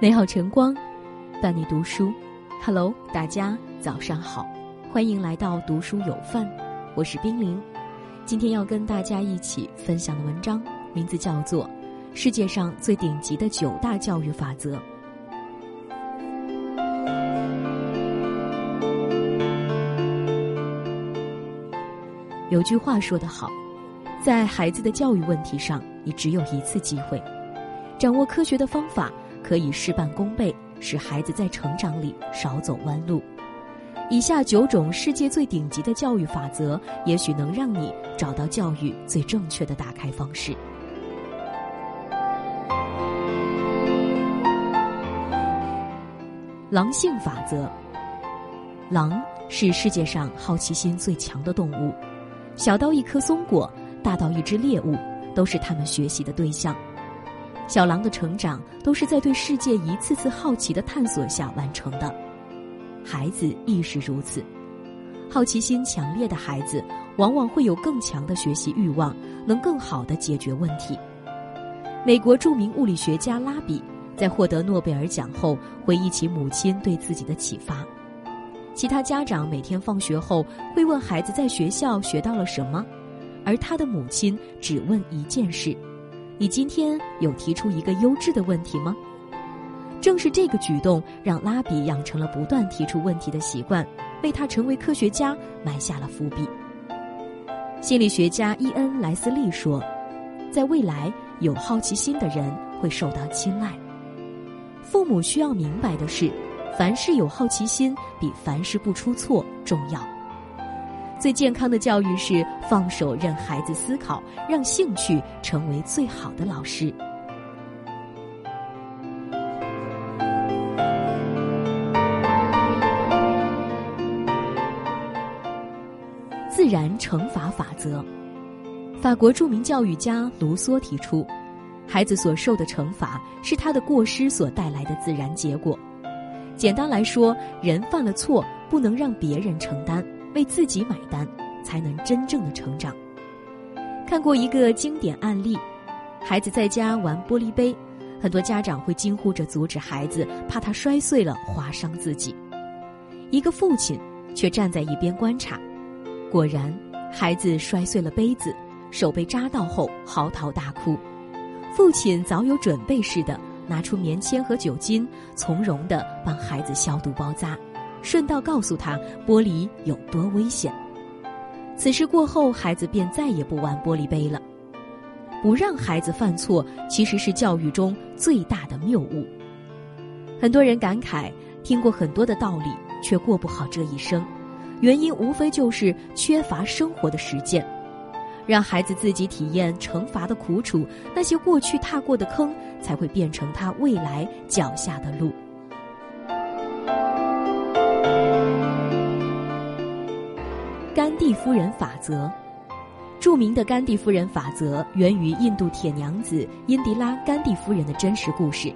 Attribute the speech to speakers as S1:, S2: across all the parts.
S1: 美好晨光，伴你读书。Hello，大家早上好，欢迎来到读书有范，我是冰凌。今天要跟大家一起分享的文章，名字叫做《世界上最顶级的九大教育法则》。有句话说得好，在孩子的教育问题上，你只有一次机会，掌握科学的方法。可以事半功倍，使孩子在成长里少走弯路。以下九种世界最顶级的教育法则，也许能让你找到教育最正确的打开方式。狼性法则。狼是世界上好奇心最强的动物，小到一颗松果，大到一只猎物，都是他们学习的对象。小狼的成长都是在对世界一次次好奇的探索下完成的，孩子亦是如此。好奇心强烈的孩子往往会有更强的学习欲望，能更好的解决问题。美国著名物理学家拉比在获得诺贝尔奖后，回忆起母亲对自己的启发。其他家长每天放学后会问孩子在学校学到了什么，而他的母亲只问一件事。你今天有提出一个优质的问题吗？正是这个举动，让拉比养成了不断提出问题的习惯，为他成为科学家埋下了伏笔。心理学家伊恩·莱斯利说：“在未来，有好奇心的人会受到青睐。父母需要明白的是，凡事有好奇心比凡事不出错重要。”最健康的教育是放手让孩子思考，让兴趣成为最好的老师。自然惩罚法则，法国著名教育家卢梭提出，孩子所受的惩罚是他的过失所带来的自然结果。简单来说，人犯了错，不能让别人承担。为自己买单，才能真正的成长。看过一个经典案例，孩子在家玩玻璃杯，很多家长会惊呼着阻止孩子，怕他摔碎了划伤自己。一个父亲却站在一边观察，果然，孩子摔碎了杯子，手被扎到后嚎啕大哭。父亲早有准备似的，拿出棉签和酒精，从容的帮孩子消毒包扎。顺道告诉他玻璃有多危险。此事过后，孩子便再也不玩玻璃杯了。不让孩子犯错，其实是教育中最大的谬误。很多人感慨，听过很多的道理，却过不好这一生，原因无非就是缺乏生活的实践。让孩子自己体验惩罚的苦楚，那些过去踏过的坑，才会变成他未来脚下的路。甘地夫人法则，著名的甘地夫人法则源于印度铁娘子因迪拉·甘地夫人的真实故事。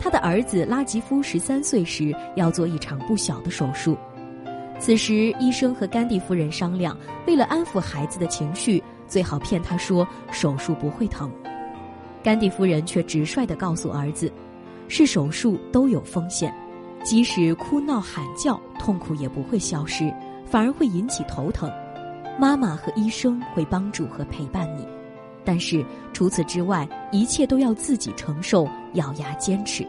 S1: 她的儿子拉吉夫十三岁时要做一场不小的手术，此时医生和甘地夫人商量，为了安抚孩子的情绪，最好骗他说手术不会疼。甘地夫人却直率地告诉儿子，是手术都有风险，即使哭闹喊叫，痛苦也不会消失。反而会引起头疼，妈妈和医生会帮助和陪伴你，但是除此之外，一切都要自己承受，咬牙坚持。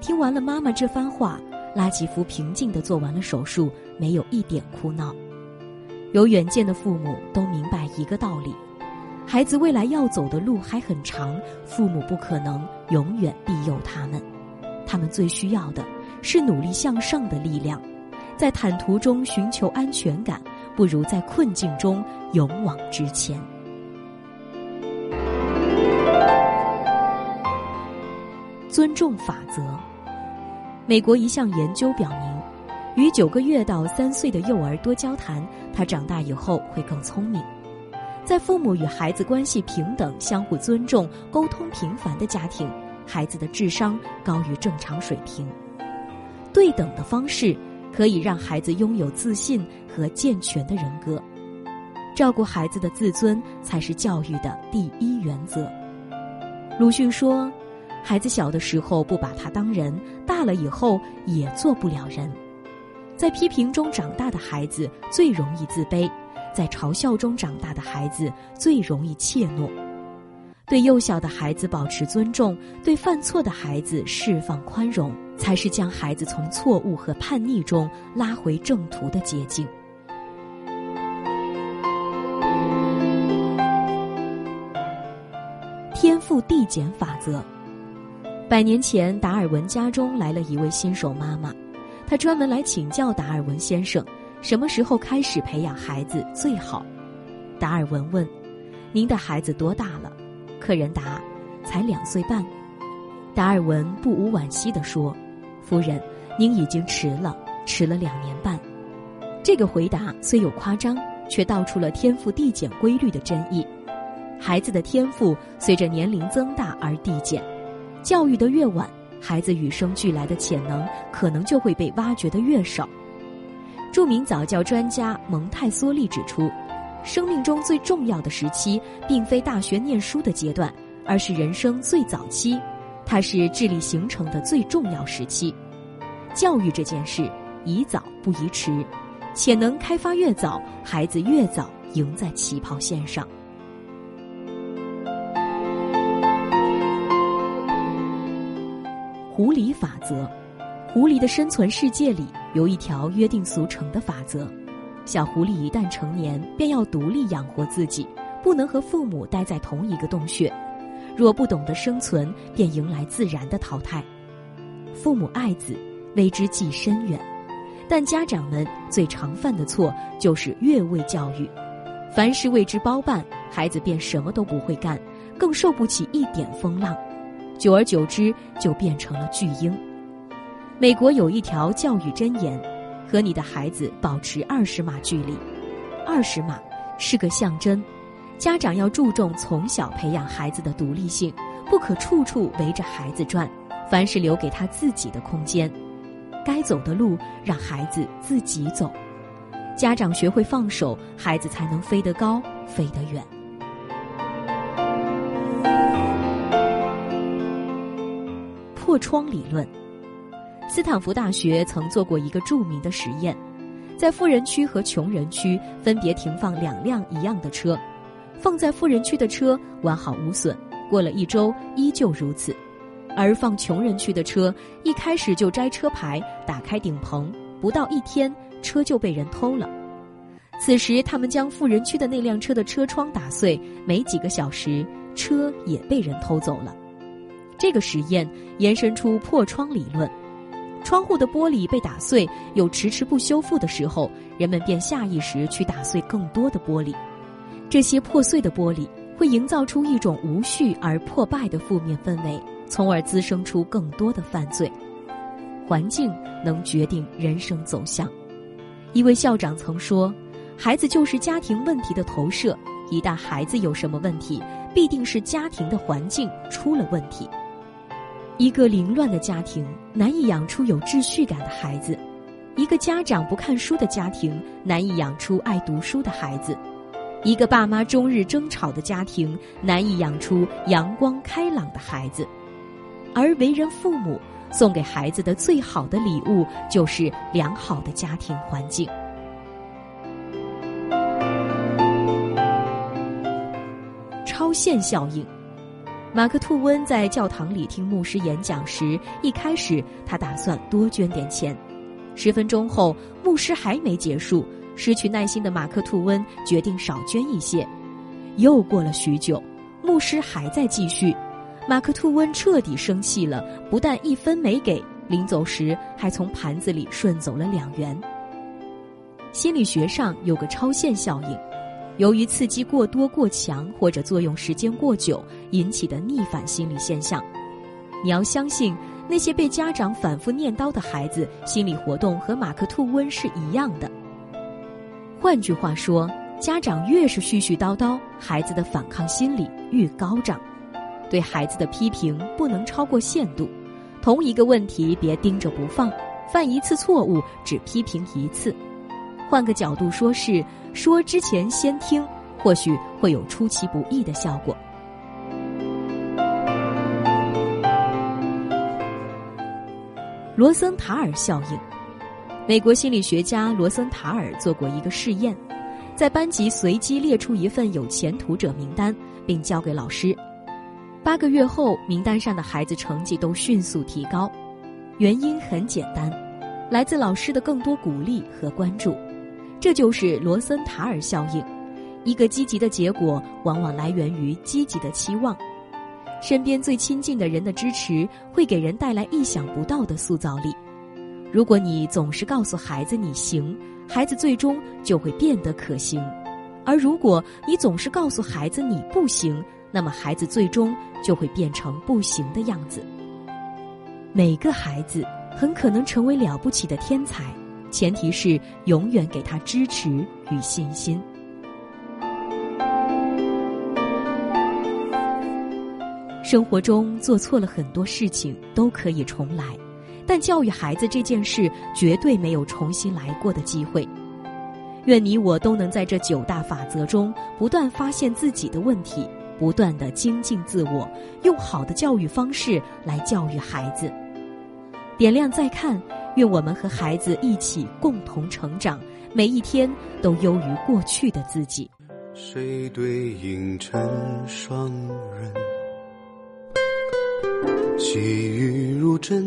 S1: 听完了妈妈这番话，拉吉夫平静地做完了手术，没有一点哭闹。有远见的父母都明白一个道理：孩子未来要走的路还很长，父母不可能永远庇佑他们，他们最需要的是努力向上的力量。在坦途中寻求安全感，不如在困境中勇往直前。尊重法则。美国一项研究表明，与九个月到三岁的幼儿多交谈，他长大以后会更聪明。在父母与孩子关系平等、相互尊重、沟通频繁的家庭，孩子的智商高于正常水平。对等的方式。可以让孩子拥有自信和健全的人格，照顾孩子的自尊才是教育的第一原则。鲁迅说：“孩子小的时候不把他当人，大了以后也做不了人。在批评中长大的孩子最容易自卑，在嘲笑中长大的孩子最容易怯懦。对幼小的孩子保持尊重，对犯错的孩子释放宽容，才是将孩子从错误和叛逆中拉回正途的捷径。天赋递减法则。百年前，达尔文家中来了一位新手妈妈。她专门来请教达尔文先生，什么时候开始培养孩子最好？达尔文问：“您的孩子多大了？”客人答：“才两岁半。”达尔文不无惋惜地说：“夫人，您已经迟了，迟了两年半。”这个回答虽有夸张，却道出了天赋递减规律的真意。孩子的天赋随着年龄增大而递减，教育的越晚。孩子与生俱来的潜能可能就会被挖掘的越少。著名早教专家蒙泰梭利指出，生命中最重要的时期并非大学念书的阶段，而是人生最早期，它是智力形成的最重要时期。教育这件事，宜早不宜迟，潜能开发越早，孩子越早赢在起跑线上。狐狸法则，狐狸的生存世界里有一条约定俗成的法则：小狐狸一旦成年，便要独立养活自己，不能和父母待在同一个洞穴。若不懂得生存，便迎来自然的淘汰。父母爱子，为之计深远，但家长们最常犯的错就是越位教育，凡事为之包办，孩子便什么都不会干，更受不起一点风浪。久而久之，就变成了巨婴。美国有一条教育箴言：和你的孩子保持二十码距离。二十码是个象征，家长要注重从小培养孩子的独立性，不可处处围着孩子转，凡事留给他自己的空间。该走的路，让孩子自己走。家长学会放手，孩子才能飞得高，飞得远。破窗理论，斯坦福大学曾做过一个著名的实验，在富人区和穷人区分别停放两辆一样的车，放在富人区的车完好无损，过了一周依旧如此，而放穷人区的车一开始就摘车牌、打开顶棚，不到一天车就被人偷了。此时他们将富人区的那辆车的车窗打碎，没几个小时车也被人偷走了。这个实验延伸出破窗理论，窗户的玻璃被打碎又迟迟不修复的时候，人们便下意识去打碎更多的玻璃。这些破碎的玻璃会营造出一种无序而破败的负面氛围，从而滋生出更多的犯罪。环境能决定人生走向。一位校长曾说：“孩子就是家庭问题的投射，一旦孩子有什么问题，必定是家庭的环境出了问题。”一个凌乱的家庭难以养出有秩序感的孩子，一个家长不看书的家庭难以养出爱读书的孩子，一个爸妈终日争吵的家庭难以养出阳光开朗的孩子，而为人父母送给孩子的最好的礼物就是良好的家庭环境。超限效应。马克吐温在教堂里听牧师演讲时，一开始他打算多捐点钱。十分钟后，牧师还没结束，失去耐心的马克吐温决定少捐一些。又过了许久，牧师还在继续，马克吐温彻底生气了，不但一分没给，临走时还从盘子里顺走了两元。心理学上有个超限效应。由于刺激过多、过强，或者作用时间过久引起的逆反心理现象，你要相信那些被家长反复念叨的孩子，心理活动和马克吐温是一样的。换句话说，家长越是絮絮叨叨，孩子的反抗心理越高涨。对孩子的批评不能超过限度，同一个问题别盯着不放，犯一次错误只批评一次。换个角度说，是说之前先听，或许会有出其不意的效果。罗森塔尔效应。美国心理学家罗森塔尔做过一个试验，在班级随机列出一份有前途者名单，并交给老师。八个月后，名单上的孩子成绩都迅速提高，原因很简单，来自老师的更多鼓励和关注。这就是罗森塔尔效应。一个积极的结果，往往来源于积极的期望。身边最亲近的人的支持，会给人带来意想不到的塑造力。如果你总是告诉孩子你行，孩子最终就会变得可行；而如果你总是告诉孩子你不行，那么孩子最终就会变成不行的样子。每个孩子很可能成为了不起的天才，前提是永远给他支持与信心。生活中做错了很多事情都可以重来。但教育孩子这件事绝对没有重新来过的机会。愿你我都能在这九大法则中不断发现自己的问题，不断的精进自我，用好的教育方式来教育孩子。点亮再看，愿我们和孩子一起共同成长，每一天都优于过去的自己。
S2: 谁对影成双人？细雨如针。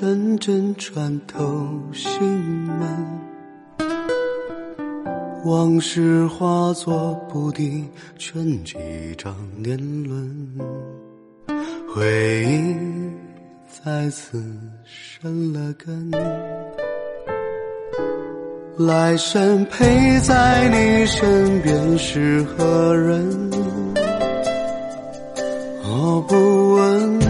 S2: 阵阵穿透心门，往事化作不敌全几张年轮，回忆再次生了根，来生陪在你身边是何人？我不问。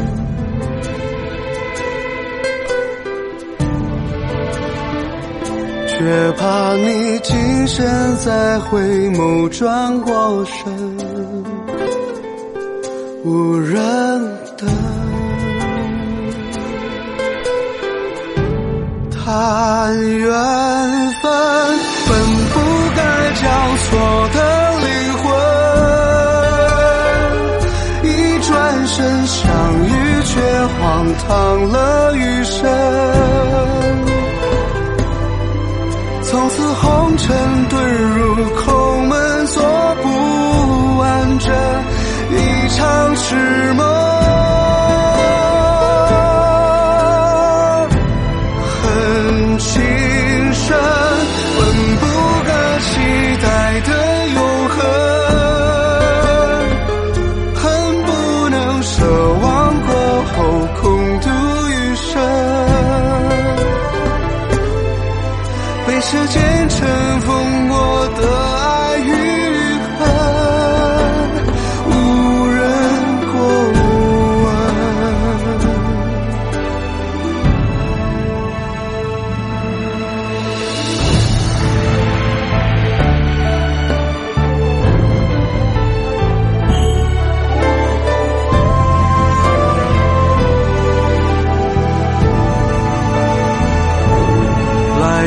S2: 却怕你今生再回眸转过身，无人等。叹缘分，本不该交错的灵魂，一转身相遇，却荒唐了红尘遁入空门，做不完这一场痴梦。时间尘封我的爱。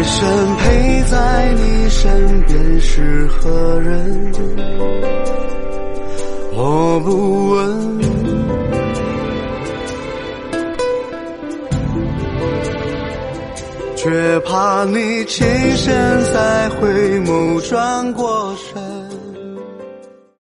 S2: 生陪在你身边是何人？我不问，却怕你情深再回眸转过身。